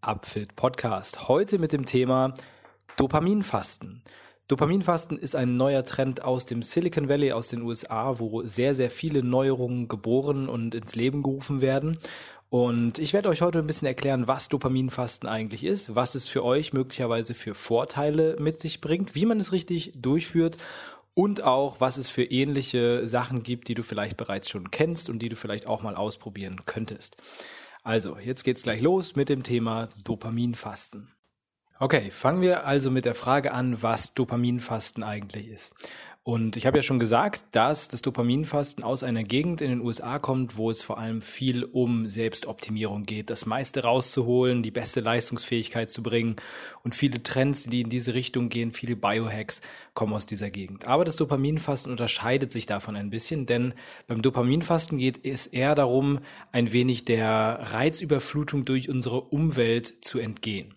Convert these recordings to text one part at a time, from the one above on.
Upfit Podcast. Heute mit dem Thema Dopaminfasten. Dopaminfasten ist ein neuer Trend aus dem Silicon Valley, aus den USA, wo sehr, sehr viele Neuerungen geboren und ins Leben gerufen werden. Und ich werde euch heute ein bisschen erklären, was Dopaminfasten eigentlich ist, was es für euch möglicherweise für Vorteile mit sich bringt, wie man es richtig durchführt und auch, was es für ähnliche Sachen gibt, die du vielleicht bereits schon kennst und die du vielleicht auch mal ausprobieren könntest. Also, jetzt geht's gleich los mit dem Thema Dopaminfasten. Okay, fangen wir also mit der Frage an, was Dopaminfasten eigentlich ist. Und ich habe ja schon gesagt, dass das Dopaminfasten aus einer Gegend in den USA kommt, wo es vor allem viel um Selbstoptimierung geht, das meiste rauszuholen, die beste Leistungsfähigkeit zu bringen und viele Trends, die in diese Richtung gehen, viele Biohacks kommen aus dieser Gegend. Aber das Dopaminfasten unterscheidet sich davon ein bisschen, denn beim Dopaminfasten geht es eher darum, ein wenig der Reizüberflutung durch unsere Umwelt zu entgehen.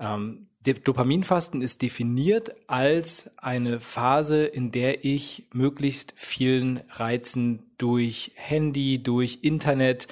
Ähm, Dopaminfasten ist definiert als eine Phase, in der ich möglichst vielen Reizen durch Handy, durch Internet,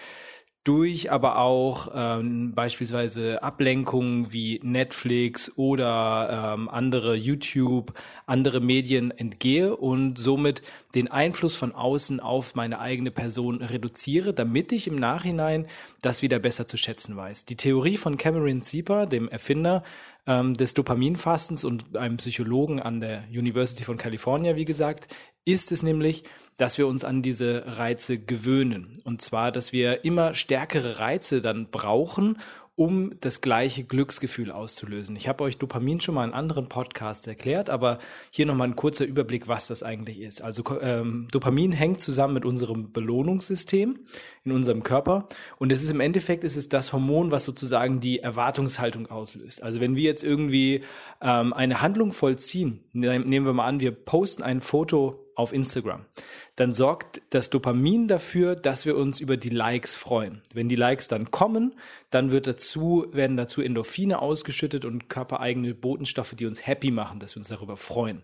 durch aber auch ähm, beispielsweise Ablenkungen wie Netflix oder ähm, andere YouTube, andere Medien entgehe und somit den Einfluss von außen auf meine eigene Person reduziere, damit ich im Nachhinein das wieder besser zu schätzen weiß. Die Theorie von Cameron Sieper, dem Erfinder ähm, des Dopaminfastens und einem Psychologen an der University von California, wie gesagt, ist es nämlich, dass wir uns an diese Reize gewöhnen. Und zwar, dass wir immer stärkere Reize dann brauchen, um das gleiche Glücksgefühl auszulösen. Ich habe euch Dopamin schon mal in anderen Podcasts erklärt, aber hier nochmal ein kurzer Überblick, was das eigentlich ist. Also ähm, Dopamin hängt zusammen mit unserem Belohnungssystem in unserem Körper und es ist im Endeffekt ist es das Hormon, was sozusagen die Erwartungshaltung auslöst. Also wenn wir jetzt irgendwie ähm, eine Handlung vollziehen, ne, nehmen wir mal an, wir posten ein Foto auf Instagram, dann sorgt das Dopamin dafür, dass wir uns über die Likes freuen. Wenn die Likes dann kommen, dann wird dazu, werden dazu Endorphine ausgeschüttet und körpereigene Botenstoffe, die uns happy machen, dass wir uns darüber freuen.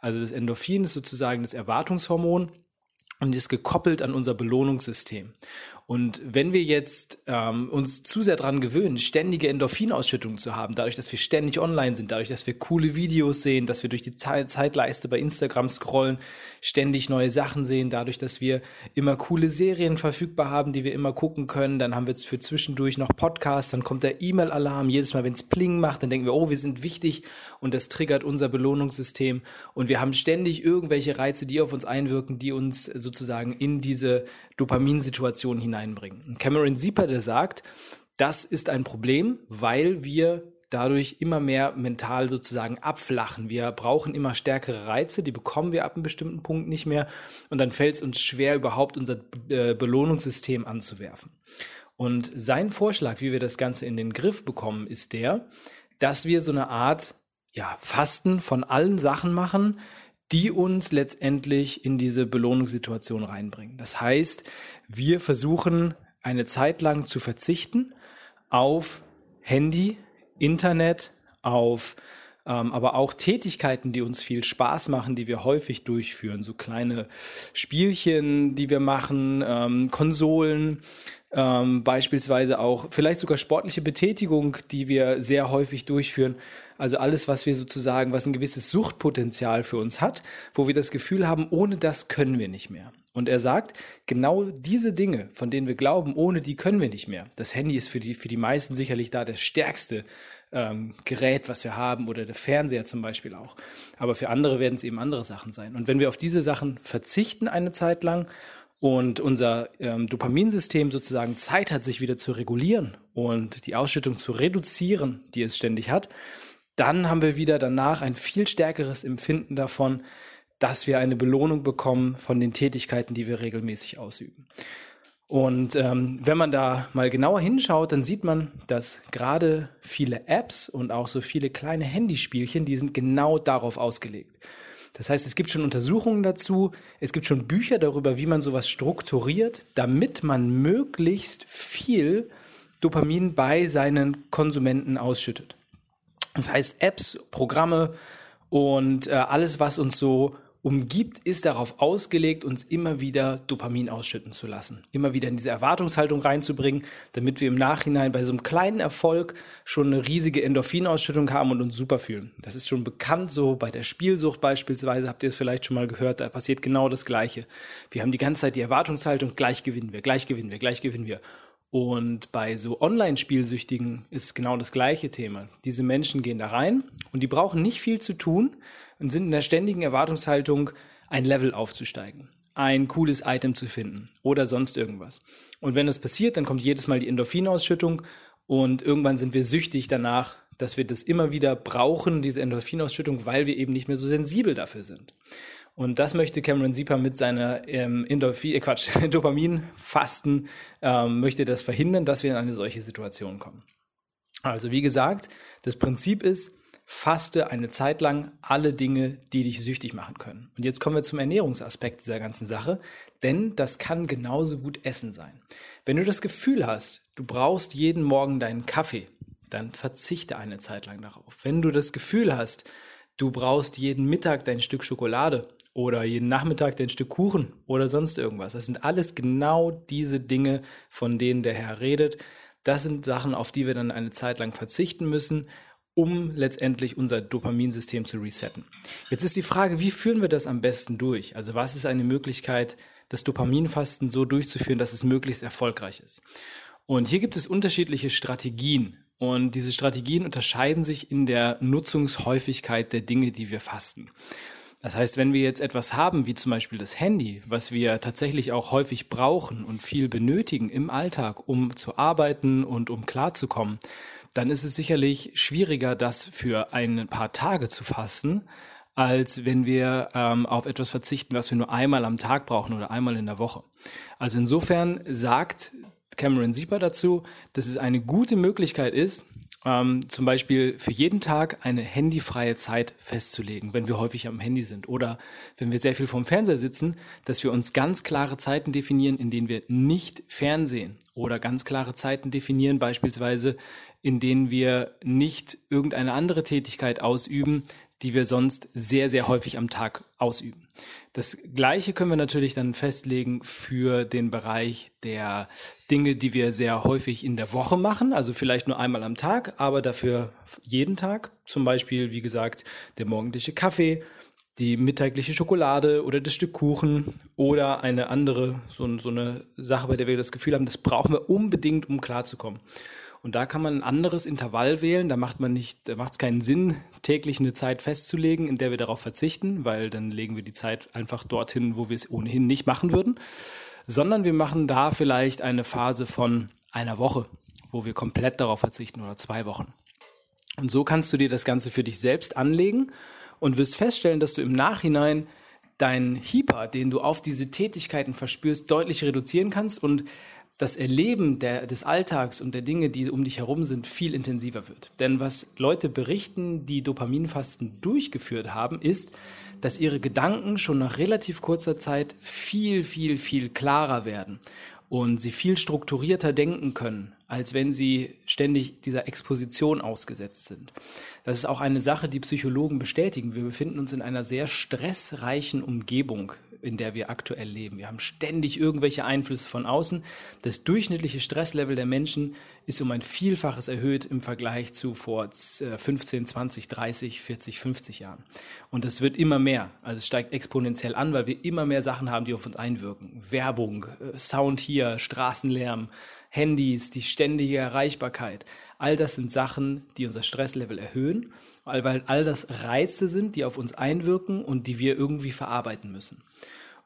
Also das Endorphin ist sozusagen das Erwartungshormon und ist gekoppelt an unser Belohnungssystem. Und wenn wir jetzt ähm, uns zu sehr daran gewöhnen, ständige Endorphinausschüttungen zu haben, dadurch, dass wir ständig online sind, dadurch, dass wir coole Videos sehen, dass wir durch die Zeit Zeitleiste bei Instagram scrollen, ständig neue Sachen sehen, dadurch, dass wir immer coole Serien verfügbar haben, die wir immer gucken können, dann haben wir jetzt für zwischendurch noch Podcasts, dann kommt der E-Mail-Alarm, jedes Mal, wenn es Pling macht, dann denken wir, oh, wir sind wichtig und das triggert unser Belohnungssystem. Und wir haben ständig irgendwelche Reize, die auf uns einwirken, die uns sozusagen in diese Dopaminsituation hinein hineinbringen. Und Cameron Sieper, der sagt, das ist ein Problem, weil wir dadurch immer mehr mental sozusagen abflachen. Wir brauchen immer stärkere Reize, die bekommen wir ab einem bestimmten Punkt nicht mehr und dann fällt es uns schwer, überhaupt unser äh, Belohnungssystem anzuwerfen. Und sein Vorschlag, wie wir das Ganze in den Griff bekommen, ist der, dass wir so eine Art ja, Fasten von allen Sachen machen, die uns letztendlich in diese Belohnungssituation reinbringen. Das heißt, wir versuchen eine Zeit lang zu verzichten auf Handy, Internet, auf ähm, aber auch Tätigkeiten, die uns viel Spaß machen, die wir häufig durchführen, so kleine Spielchen, die wir machen, ähm, Konsolen, ähm, beispielsweise auch vielleicht sogar sportliche Betätigung, die wir sehr häufig durchführen. Also alles, was wir sozusagen, was ein gewisses Suchtpotenzial für uns hat, wo wir das Gefühl haben, ohne das können wir nicht mehr. Und er sagt, genau diese Dinge, von denen wir glauben, ohne die können wir nicht mehr. Das Handy ist für die, für die meisten sicherlich da das stärkste ähm, Gerät, was wir haben, oder der Fernseher zum Beispiel auch. Aber für andere werden es eben andere Sachen sein. Und wenn wir auf diese Sachen verzichten eine Zeit lang und unser ähm, Dopaminsystem sozusagen Zeit hat, sich wieder zu regulieren und die Ausschüttung zu reduzieren, die es ständig hat, dann haben wir wieder danach ein viel stärkeres Empfinden davon, dass wir eine Belohnung bekommen von den Tätigkeiten, die wir regelmäßig ausüben. Und ähm, wenn man da mal genauer hinschaut, dann sieht man, dass gerade viele Apps und auch so viele kleine Handyspielchen, die sind genau darauf ausgelegt. Das heißt, es gibt schon Untersuchungen dazu, es gibt schon Bücher darüber, wie man sowas strukturiert, damit man möglichst viel Dopamin bei seinen Konsumenten ausschüttet. Das heißt, Apps, Programme und äh, alles, was uns so umgibt, ist darauf ausgelegt, uns immer wieder Dopamin ausschütten zu lassen. Immer wieder in diese Erwartungshaltung reinzubringen, damit wir im Nachhinein bei so einem kleinen Erfolg schon eine riesige Endorphinausschüttung haben und uns super fühlen. Das ist schon bekannt so bei der Spielsucht beispielsweise, habt ihr es vielleicht schon mal gehört, da passiert genau das Gleiche. Wir haben die ganze Zeit die Erwartungshaltung, gleich gewinnen wir, gleich gewinnen wir, gleich gewinnen wir. Und bei so Online-Spielsüchtigen ist genau das gleiche Thema. Diese Menschen gehen da rein und die brauchen nicht viel zu tun und sind in der ständigen Erwartungshaltung, ein Level aufzusteigen, ein cooles Item zu finden oder sonst irgendwas. Und wenn das passiert, dann kommt jedes Mal die Endorphinausschüttung und irgendwann sind wir süchtig danach, dass wir das immer wieder brauchen, diese Endorphinausschüttung, weil wir eben nicht mehr so sensibel dafür sind. Und das möchte Cameron Sieper mit seiner ähm, Endorphin, äh Quatsch, Dopaminfasten, ähm, möchte das verhindern, dass wir in eine solche Situation kommen. Also wie gesagt, das Prinzip ist, faste eine Zeit lang alle Dinge, die dich süchtig machen können. Und jetzt kommen wir zum Ernährungsaspekt dieser ganzen Sache, denn das kann genauso gut Essen sein. Wenn du das Gefühl hast, du brauchst jeden Morgen deinen Kaffee, dann verzichte eine Zeit lang darauf. Wenn du das Gefühl hast, du brauchst jeden Mittag dein Stück Schokolade, oder jeden Nachmittag dein Stück Kuchen oder sonst irgendwas. Das sind alles genau diese Dinge, von denen der Herr redet. Das sind Sachen, auf die wir dann eine Zeit lang verzichten müssen, um letztendlich unser Dopaminsystem zu resetten. Jetzt ist die Frage, wie führen wir das am besten durch? Also was ist eine Möglichkeit, das Dopaminfasten so durchzuführen, dass es möglichst erfolgreich ist? Und hier gibt es unterschiedliche Strategien. Und diese Strategien unterscheiden sich in der Nutzungshäufigkeit der Dinge, die wir fasten. Das heißt, wenn wir jetzt etwas haben, wie zum Beispiel das Handy, was wir tatsächlich auch häufig brauchen und viel benötigen im Alltag, um zu arbeiten und um klarzukommen, dann ist es sicherlich schwieriger, das für ein paar Tage zu fasten, als wenn wir ähm, auf etwas verzichten, was wir nur einmal am Tag brauchen oder einmal in der Woche. Also insofern sagt Cameron Sieper dazu, dass es eine gute Möglichkeit ist, ähm, zum Beispiel für jeden Tag eine handyfreie Zeit festzulegen, wenn wir häufig am Handy sind oder wenn wir sehr viel vorm Fernseher sitzen, dass wir uns ganz klare Zeiten definieren, in denen wir nicht fernsehen oder ganz klare Zeiten definieren, beispielsweise in denen wir nicht irgendeine andere Tätigkeit ausüben, die wir sonst sehr, sehr häufig am Tag ausüben. Das Gleiche können wir natürlich dann festlegen für den Bereich der Dinge, die wir sehr häufig in der Woche machen, also vielleicht nur einmal am Tag, aber dafür jeden Tag. Zum Beispiel, wie gesagt, der morgendliche Kaffee, die mittagliche Schokolade oder das Stück Kuchen oder eine andere, so, so eine Sache, bei der wir das Gefühl haben, das brauchen wir unbedingt, um klarzukommen. Und da kann man ein anderes Intervall wählen. Da macht man nicht, macht es keinen Sinn, täglich eine Zeit festzulegen, in der wir darauf verzichten, weil dann legen wir die Zeit einfach dorthin, wo wir es ohnehin nicht machen würden. Sondern wir machen da vielleicht eine Phase von einer Woche, wo wir komplett darauf verzichten oder zwei Wochen. Und so kannst du dir das Ganze für dich selbst anlegen und wirst feststellen, dass du im Nachhinein deinen Hyper, den du auf diese Tätigkeiten verspürst, deutlich reduzieren kannst und das Erleben der, des Alltags und der Dinge, die um dich herum sind, viel intensiver wird. Denn was Leute berichten, die Dopaminfasten durchgeführt haben, ist, dass ihre Gedanken schon nach relativ kurzer Zeit viel, viel, viel klarer werden und sie viel strukturierter denken können als wenn sie ständig dieser Exposition ausgesetzt sind. Das ist auch eine Sache, die Psychologen bestätigen. Wir befinden uns in einer sehr stressreichen Umgebung in der wir aktuell leben. Wir haben ständig irgendwelche Einflüsse von außen. Das durchschnittliche Stresslevel der Menschen ist um ein Vielfaches erhöht im Vergleich zu vor 15, 20, 30, 40, 50 Jahren. Und das wird immer mehr. Also es steigt exponentiell an, weil wir immer mehr Sachen haben, die auf uns einwirken. Werbung, äh, Sound hier, Straßenlärm, Handys, die ständige Erreichbarkeit. All das sind Sachen, die unser Stresslevel erhöhen, weil all das Reize sind, die auf uns einwirken und die wir irgendwie verarbeiten müssen.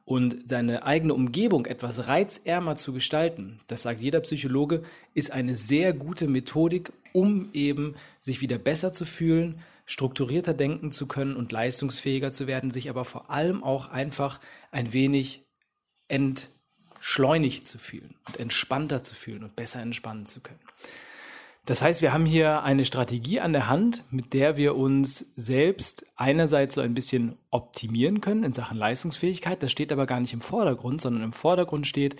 Und seine eigene Umgebung etwas reizärmer zu gestalten, das sagt jeder Psychologe, ist eine sehr gute Methodik, um eben sich wieder besser zu fühlen, strukturierter denken zu können und leistungsfähiger zu werden, sich aber vor allem auch einfach ein wenig entschleunigt zu fühlen und entspannter zu fühlen und besser entspannen zu können. Das heißt, wir haben hier eine Strategie an der Hand, mit der wir uns selbst einerseits so ein bisschen optimieren können in Sachen Leistungsfähigkeit. Das steht aber gar nicht im Vordergrund, sondern im Vordergrund steht,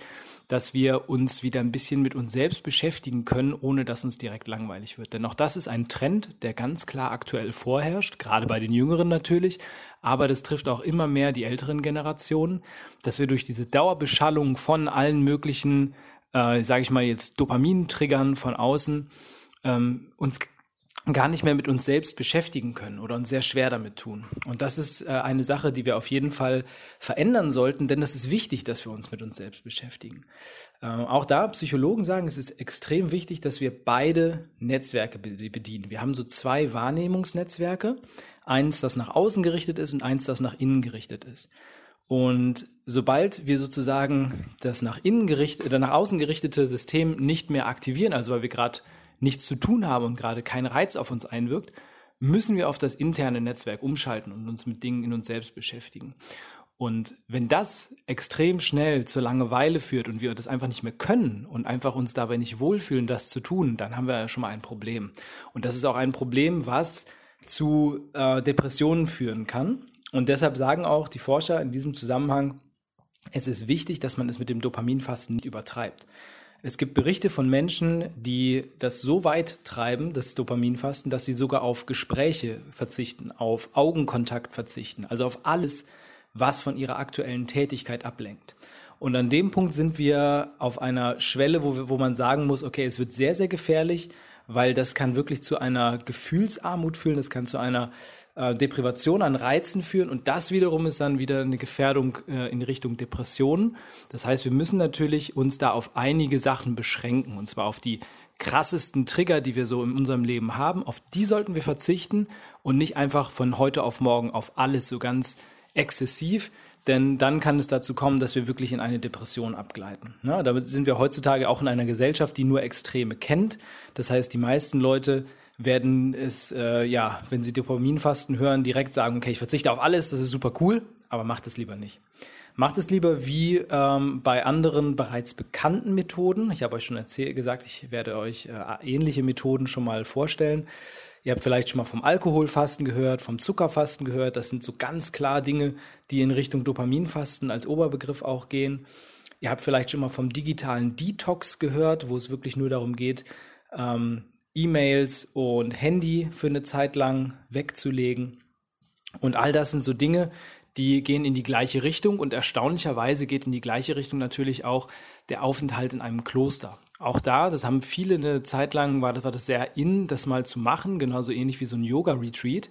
dass wir uns wieder ein bisschen mit uns selbst beschäftigen können, ohne dass uns direkt langweilig wird. Denn auch das ist ein Trend, der ganz klar aktuell vorherrscht, gerade bei den Jüngeren natürlich, aber das trifft auch immer mehr die älteren Generationen, dass wir durch diese Dauerbeschallung von allen möglichen äh, sage ich mal jetzt, Dopamin-Triggern von außen, ähm, uns gar nicht mehr mit uns selbst beschäftigen können oder uns sehr schwer damit tun. Und das ist äh, eine Sache, die wir auf jeden Fall verändern sollten, denn es ist wichtig, dass wir uns mit uns selbst beschäftigen. Äh, auch da, Psychologen sagen, es ist extrem wichtig, dass wir beide Netzwerke bedienen. Wir haben so zwei Wahrnehmungsnetzwerke, eins, das nach außen gerichtet ist und eins, das nach innen gerichtet ist. Und sobald wir sozusagen das nach innen gerichtete, oder nach außen gerichtete System nicht mehr aktivieren, also weil wir gerade nichts zu tun haben und gerade kein Reiz auf uns einwirkt, müssen wir auf das interne Netzwerk umschalten und uns mit Dingen in uns selbst beschäftigen. Und wenn das extrem schnell zur Langeweile führt und wir das einfach nicht mehr können und einfach uns dabei nicht wohlfühlen, das zu tun, dann haben wir ja schon mal ein Problem. Und das ist auch ein Problem, was zu äh, Depressionen führen kann. Und deshalb sagen auch die Forscher in diesem Zusammenhang, es ist wichtig, dass man es mit dem Dopaminfasten nicht übertreibt. Es gibt Berichte von Menschen, die das so weit treiben, das Dopaminfasten, dass sie sogar auf Gespräche verzichten, auf Augenkontakt verzichten, also auf alles, was von ihrer aktuellen Tätigkeit ablenkt. Und an dem Punkt sind wir auf einer Schwelle, wo, wo man sagen muss, okay, es wird sehr, sehr gefährlich, weil das kann wirklich zu einer Gefühlsarmut führen, das kann zu einer äh, Deprivation an Reizen führen und das wiederum ist dann wieder eine Gefährdung äh, in Richtung Depressionen. Das heißt, wir müssen natürlich uns da auf einige Sachen beschränken und zwar auf die krassesten Trigger, die wir so in unserem Leben haben. Auf die sollten wir verzichten und nicht einfach von heute auf morgen auf alles so ganz exzessiv, denn dann kann es dazu kommen, dass wir wirklich in eine Depression abgleiten. Ja, damit sind wir heutzutage auch in einer Gesellschaft, die nur Extreme kennt. Das heißt, die meisten Leute werden es, äh, ja, wenn sie Dopaminfasten hören, direkt sagen, okay, ich verzichte auf alles, das ist super cool, aber macht es lieber nicht. Macht es lieber wie ähm, bei anderen bereits bekannten Methoden. Ich habe euch schon gesagt, ich werde euch äh, ähnliche Methoden schon mal vorstellen. Ihr habt vielleicht schon mal vom Alkoholfasten gehört, vom Zuckerfasten gehört. Das sind so ganz klar Dinge, die in Richtung Dopaminfasten als Oberbegriff auch gehen. Ihr habt vielleicht schon mal vom digitalen Detox gehört, wo es wirklich nur darum geht, ähm, E-Mails und Handy für eine Zeit lang wegzulegen. Und all das sind so Dinge, die gehen in die gleiche Richtung und erstaunlicherweise geht in die gleiche Richtung natürlich auch der Aufenthalt in einem Kloster. Auch da, das haben viele eine Zeit lang, war das, war das sehr in, das mal zu machen, genauso ähnlich wie so ein Yoga-Retreat,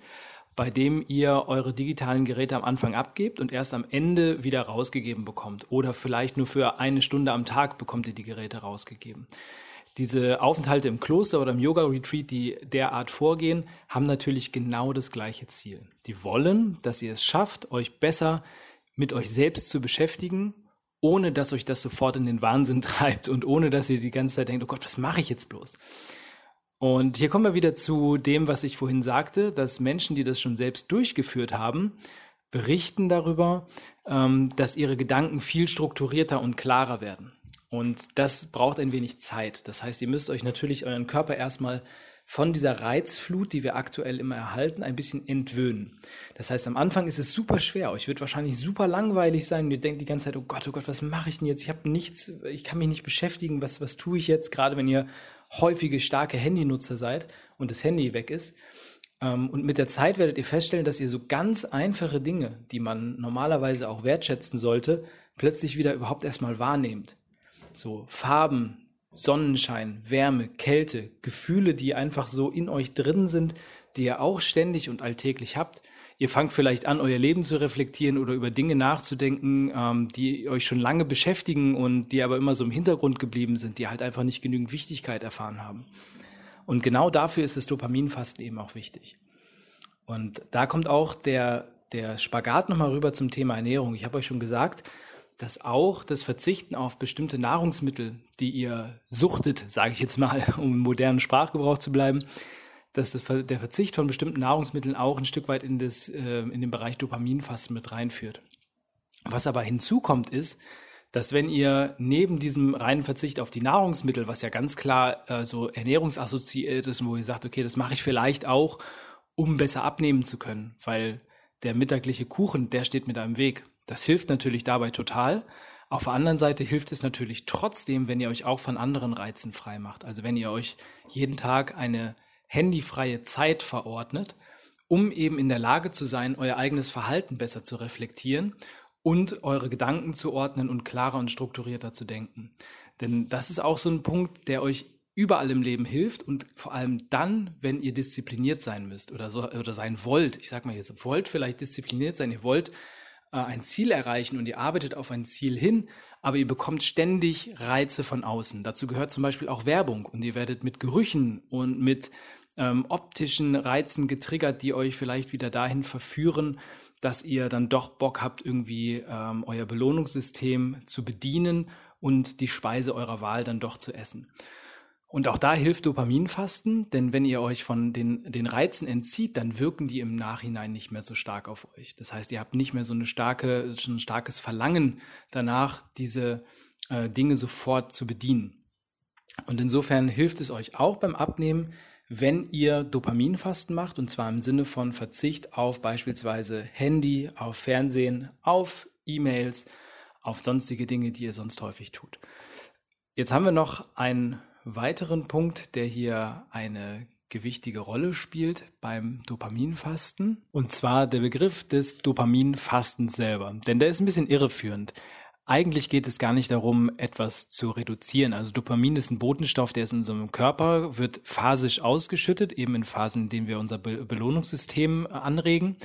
bei dem ihr eure digitalen Geräte am Anfang abgebt und erst am Ende wieder rausgegeben bekommt. Oder vielleicht nur für eine Stunde am Tag bekommt ihr die Geräte rausgegeben. Diese Aufenthalte im Kloster oder im Yoga-Retreat, die derart vorgehen, haben natürlich genau das gleiche Ziel. Die wollen, dass ihr es schafft, euch besser mit euch selbst zu beschäftigen, ohne dass euch das sofort in den Wahnsinn treibt und ohne dass ihr die ganze Zeit denkt, oh Gott, was mache ich jetzt bloß? Und hier kommen wir wieder zu dem, was ich vorhin sagte, dass Menschen, die das schon selbst durchgeführt haben, berichten darüber, ähm, dass ihre Gedanken viel strukturierter und klarer werden. Und das braucht ein wenig Zeit. Das heißt, ihr müsst euch natürlich euren Körper erstmal von dieser Reizflut, die wir aktuell immer erhalten, ein bisschen entwöhnen. Das heißt, am Anfang ist es super schwer. Euch wird wahrscheinlich super langweilig sein. Ihr denkt die ganze Zeit, oh Gott, oh Gott, was mache ich denn jetzt? Ich habe nichts, ich kann mich nicht beschäftigen. Was, was tue ich jetzt? Gerade wenn ihr häufige, starke Handynutzer seid und das Handy weg ist. Ähm, und mit der Zeit werdet ihr feststellen, dass ihr so ganz einfache Dinge, die man normalerweise auch wertschätzen sollte, plötzlich wieder überhaupt erstmal wahrnehmt. So Farben, Sonnenschein, Wärme, Kälte, Gefühle, die einfach so in euch drin sind, die ihr auch ständig und alltäglich habt. Ihr fangt vielleicht an, euer Leben zu reflektieren oder über Dinge nachzudenken, ähm, die euch schon lange beschäftigen und die aber immer so im Hintergrund geblieben sind, die halt einfach nicht genügend Wichtigkeit erfahren haben. Und genau dafür ist das Dopaminfasten eben auch wichtig. Und da kommt auch der, der Spagat nochmal rüber zum Thema Ernährung. Ich habe euch schon gesagt, dass auch das Verzichten auf bestimmte Nahrungsmittel, die ihr suchtet, sage ich jetzt mal, um im modernen Sprachgebrauch zu bleiben, dass das, der Verzicht von bestimmten Nahrungsmitteln auch ein Stück weit in, das, äh, in den Bereich Dopaminfasten mit reinführt. Was aber hinzukommt ist, dass wenn ihr neben diesem reinen Verzicht auf die Nahrungsmittel, was ja ganz klar äh, so ernährungsassoziiert ist, wo ihr sagt, okay, das mache ich vielleicht auch, um besser abnehmen zu können, weil der mittagliche Kuchen, der steht mit einem Weg. Das hilft natürlich dabei total. Auf der anderen Seite hilft es natürlich trotzdem, wenn ihr euch auch von anderen Reizen frei macht. Also wenn ihr euch jeden Tag eine handyfreie Zeit verordnet, um eben in der Lage zu sein, euer eigenes Verhalten besser zu reflektieren und eure Gedanken zu ordnen und klarer und strukturierter zu denken. Denn das ist auch so ein Punkt, der euch überall im Leben hilft und vor allem dann, wenn ihr diszipliniert sein müsst oder so oder sein wollt. Ich sag mal, ihr wollt vielleicht diszipliniert sein, ihr wollt äh, ein Ziel erreichen und ihr arbeitet auf ein Ziel hin, aber ihr bekommt ständig Reize von außen. Dazu gehört zum Beispiel auch Werbung und ihr werdet mit Gerüchen und mit ähm, optischen Reizen getriggert, die euch vielleicht wieder dahin verführen, dass ihr dann doch Bock habt, irgendwie ähm, euer Belohnungssystem zu bedienen und die Speise eurer Wahl dann doch zu essen. Und auch da hilft Dopaminfasten, denn wenn ihr euch von den, den Reizen entzieht, dann wirken die im Nachhinein nicht mehr so stark auf euch. Das heißt, ihr habt nicht mehr so eine starke, so ein starkes Verlangen danach, diese äh, Dinge sofort zu bedienen. Und insofern hilft es euch auch beim Abnehmen, wenn ihr Dopaminfasten macht, und zwar im Sinne von Verzicht auf beispielsweise Handy, auf Fernsehen, auf E-Mails, auf sonstige Dinge, die ihr sonst häufig tut. Jetzt haben wir noch ein weiteren Punkt, der hier eine gewichtige Rolle spielt beim Dopaminfasten. Und zwar der Begriff des Dopaminfastens selber. Denn der ist ein bisschen irreführend. Eigentlich geht es gar nicht darum, etwas zu reduzieren. Also Dopamin ist ein Botenstoff, der ist in unserem Körper, wird phasisch ausgeschüttet, eben in Phasen, in denen wir unser Be Belohnungssystem anregen.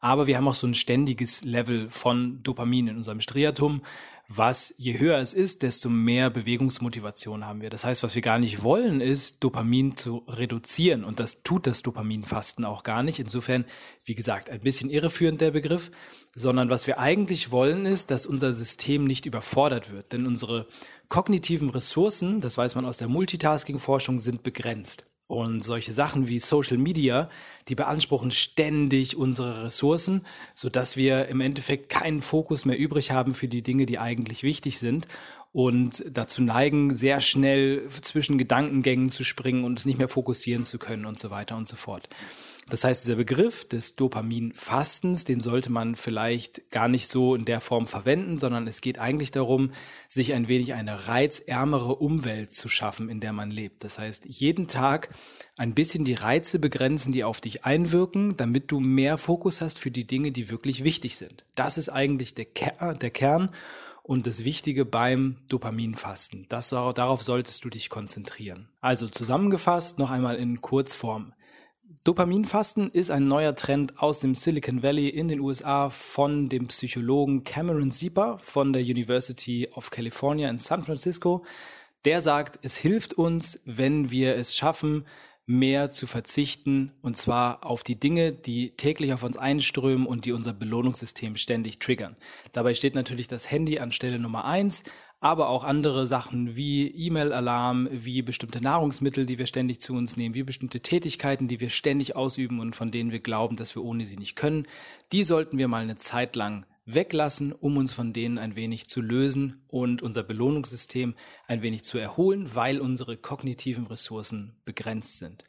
Aber wir haben auch so ein ständiges Level von Dopamin in unserem Striatum, was je höher es ist, desto mehr Bewegungsmotivation haben wir. Das heißt, was wir gar nicht wollen, ist Dopamin zu reduzieren und das tut das Dopaminfasten auch gar nicht. Insofern, wie gesagt, ein bisschen irreführend der Begriff, sondern was wir eigentlich wollen, ist, dass unser System nicht überfordert wird, denn unsere kognitiven Ressourcen, das weiß man aus der Multitasking-Forschung, sind begrenzt. Und solche Sachen wie Social Media, die beanspruchen ständig unsere Ressourcen, so dass wir im Endeffekt keinen Fokus mehr übrig haben für die Dinge, die eigentlich wichtig sind und dazu neigen, sehr schnell zwischen Gedankengängen zu springen und es nicht mehr fokussieren zu können und so weiter und so fort. Das heißt, dieser Begriff des Dopaminfastens, den sollte man vielleicht gar nicht so in der Form verwenden, sondern es geht eigentlich darum, sich ein wenig eine reizärmere Umwelt zu schaffen, in der man lebt. Das heißt, jeden Tag ein bisschen die Reize begrenzen, die auf dich einwirken, damit du mehr Fokus hast für die Dinge, die wirklich wichtig sind. Das ist eigentlich der, Ker der Kern und das Wichtige beim Dopaminfasten. Das, darauf solltest du dich konzentrieren. Also zusammengefasst noch einmal in Kurzform. Dopaminfasten ist ein neuer Trend aus dem Silicon Valley in den USA von dem Psychologen Cameron Sieper von der University of California in San Francisco. Der sagt, es hilft uns, wenn wir es schaffen, mehr zu verzichten und zwar auf die Dinge, die täglich auf uns einströmen und die unser Belohnungssystem ständig triggern. Dabei steht natürlich das Handy an Stelle Nummer eins, aber auch andere Sachen wie E-Mail-Alarm, wie bestimmte Nahrungsmittel, die wir ständig zu uns nehmen, wie bestimmte Tätigkeiten, die wir ständig ausüben und von denen wir glauben, dass wir ohne sie nicht können. Die sollten wir mal eine Zeit lang weglassen, um uns von denen ein wenig zu lösen und unser Belohnungssystem ein wenig zu erholen, weil unsere kognitiven Ressourcen begrenzt sind.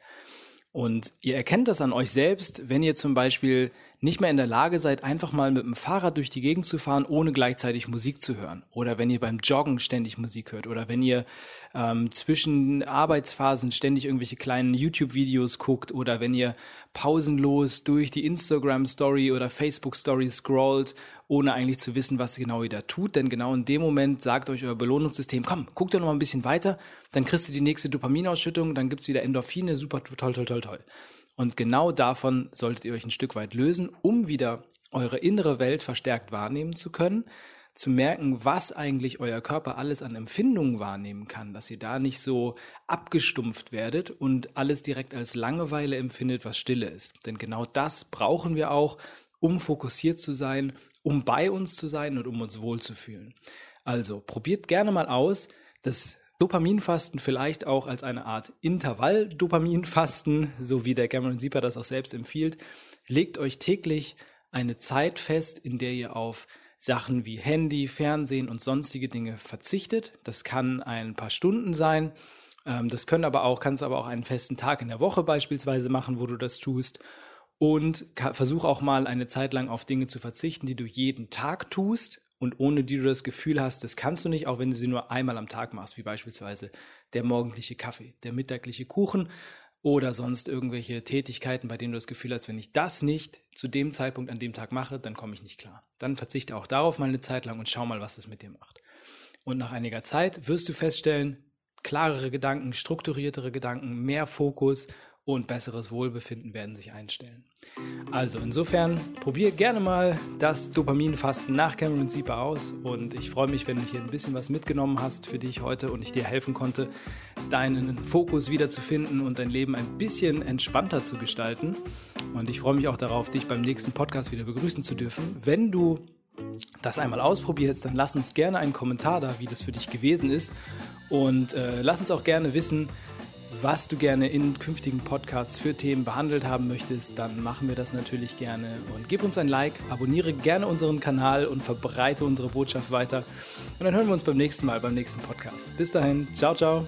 Und ihr erkennt das an euch selbst, wenn ihr zum Beispiel nicht mehr in der Lage seid, einfach mal mit dem Fahrrad durch die Gegend zu fahren, ohne gleichzeitig Musik zu hören. Oder wenn ihr beim Joggen ständig Musik hört. Oder wenn ihr ähm, zwischen Arbeitsphasen ständig irgendwelche kleinen YouTube-Videos guckt. Oder wenn ihr pausenlos durch die Instagram-Story oder Facebook-Story scrollt, ohne eigentlich zu wissen, was genau ihr da tut. Denn genau in dem Moment sagt euch euer Belohnungssystem, komm, guck doch noch mal ein bisschen weiter, dann kriegst du die nächste Dopaminausschüttung, dann gibt's wieder Endorphine, super, toll, toll, toll, toll. Und genau davon solltet ihr euch ein Stück weit lösen, um wieder eure innere Welt verstärkt wahrnehmen zu können, zu merken, was eigentlich euer Körper alles an Empfindungen wahrnehmen kann, dass ihr da nicht so abgestumpft werdet und alles direkt als Langeweile empfindet, was Stille ist. Denn genau das brauchen wir auch, um fokussiert zu sein, um bei uns zu sein und um uns wohlzufühlen. Also probiert gerne mal aus, das Dopaminfasten vielleicht auch als eine Art Intervall-Dopaminfasten, so wie der Cameron Sieper das auch selbst empfiehlt. Legt euch täglich eine Zeit fest, in der ihr auf Sachen wie Handy, Fernsehen und sonstige Dinge verzichtet. Das kann ein paar Stunden sein. Ähm, das können aber auch, kannst aber auch einen festen Tag in der Woche beispielsweise machen, wo du das tust. Und versuch auch mal eine Zeit lang auf Dinge zu verzichten, die du jeden Tag tust und ohne die du das Gefühl hast, das kannst du nicht, auch wenn du sie nur einmal am Tag machst, wie beispielsweise der morgendliche Kaffee, der mittagliche Kuchen oder sonst irgendwelche Tätigkeiten, bei denen du das Gefühl hast, wenn ich das nicht zu dem Zeitpunkt an dem Tag mache, dann komme ich nicht klar. Dann verzichte auch darauf mal eine Zeit lang und schau mal, was es mit dir macht. Und nach einiger Zeit wirst du feststellen, klarere Gedanken, strukturiertere Gedanken, mehr Fokus und besseres Wohlbefinden werden sich einstellen. Also insofern probier gerne mal das Dopaminfasten nach Cameron Sieper aus und ich freue mich, wenn du hier ein bisschen was mitgenommen hast für dich heute und ich dir helfen konnte, deinen Fokus wiederzufinden und dein Leben ein bisschen entspannter zu gestalten. Und ich freue mich auch darauf, dich beim nächsten Podcast wieder begrüßen zu dürfen. Wenn du das einmal ausprobierst, dann lass uns gerne einen Kommentar da, wie das für dich gewesen ist. Und äh, lass uns auch gerne wissen, was du gerne in künftigen Podcasts für Themen behandelt haben möchtest, dann machen wir das natürlich gerne. Und gib uns ein Like, abonniere gerne unseren Kanal und verbreite unsere Botschaft weiter. Und dann hören wir uns beim nächsten Mal, beim nächsten Podcast. Bis dahin, ciao, ciao.